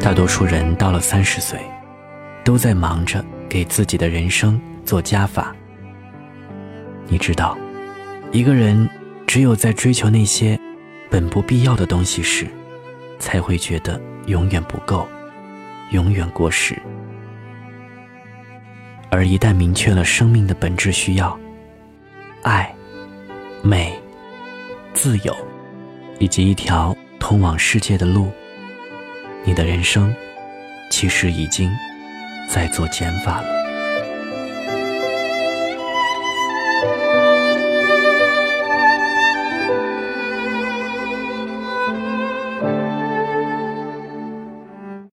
大多数人到了三十岁，都在忙着给自己的人生做加法。你知道，一个人只有在追求那些本不必要的东西时，才会觉得永远不够，永远过时。而一旦明确了生命的本质需要，爱、美、自由，以及一条通往世界的路。你的人生，其实已经在做减法了。